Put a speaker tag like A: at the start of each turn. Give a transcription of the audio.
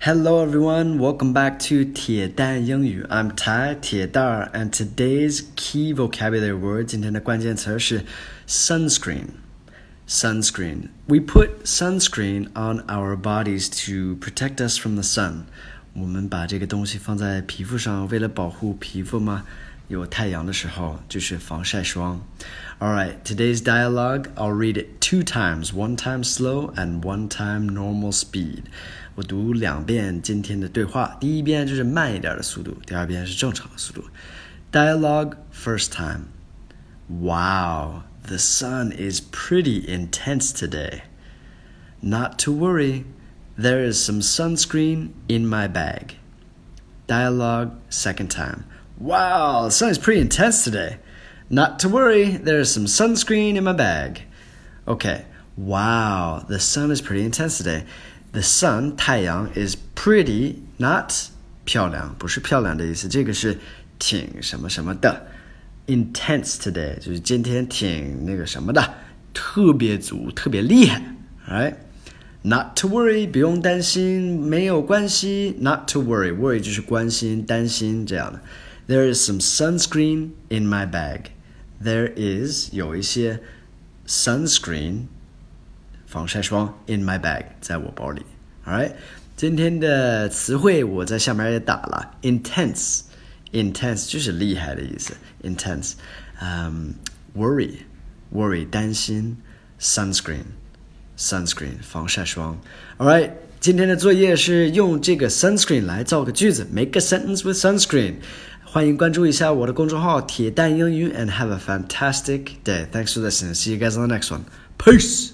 A: Hello everyone, welcome back to 铁蛋英语. I'm Tai 铁蛋儿 and today's key vocabulary word 今天的关键词是 sunscreen. Sunscreen. We put sunscreen on our bodies to protect us from the sun. 我们把这个东西放在皮肤上，为了保护皮肤吗？ 有太阳的时候就是防晒霜。All right, today's dialogue, I'll read it two times, one time slow and one time normal speed. 我读两遍今天的对话，第一遍就是慢一点的速度，第二遍是正常的速度。Dialogue first time. Wow, the sun is pretty intense today. Not to worry, there is some sunscreen in my bag. Dialogue second time. Wow, the sun is pretty intense today. Not to worry, there's some sunscreen in my bag. Okay, wow, the sun is pretty intense today. The sun 太阳 is pretty, not 漂亮，不是漂亮的意思，这个是挺什么什么的。Intense today 就是今天挺那个什么的，特别足，特别厉害。Right? Not to worry，不用担心，没有关系。Not to worry，worry 就是关心、担心这样的。 there is some sunscreen in my bag. There is 有一些 sunscreen 防晒霜 in my bag 在我包里。Alright，今天的词汇我在下面也打了 intense。intense 就是厉害的意思，intense。嗯、um,，worry worry 担心，sunscreen sunscreen 防晒霜。All right，今天的作业是用这个 sunscreen 来造个句子，make a sentence with sunscreen。 欢迎关注一下我的公众号“铁蛋英语 ”，and have a fantastic day. Thanks for listening. See you guys on the next one. Peace.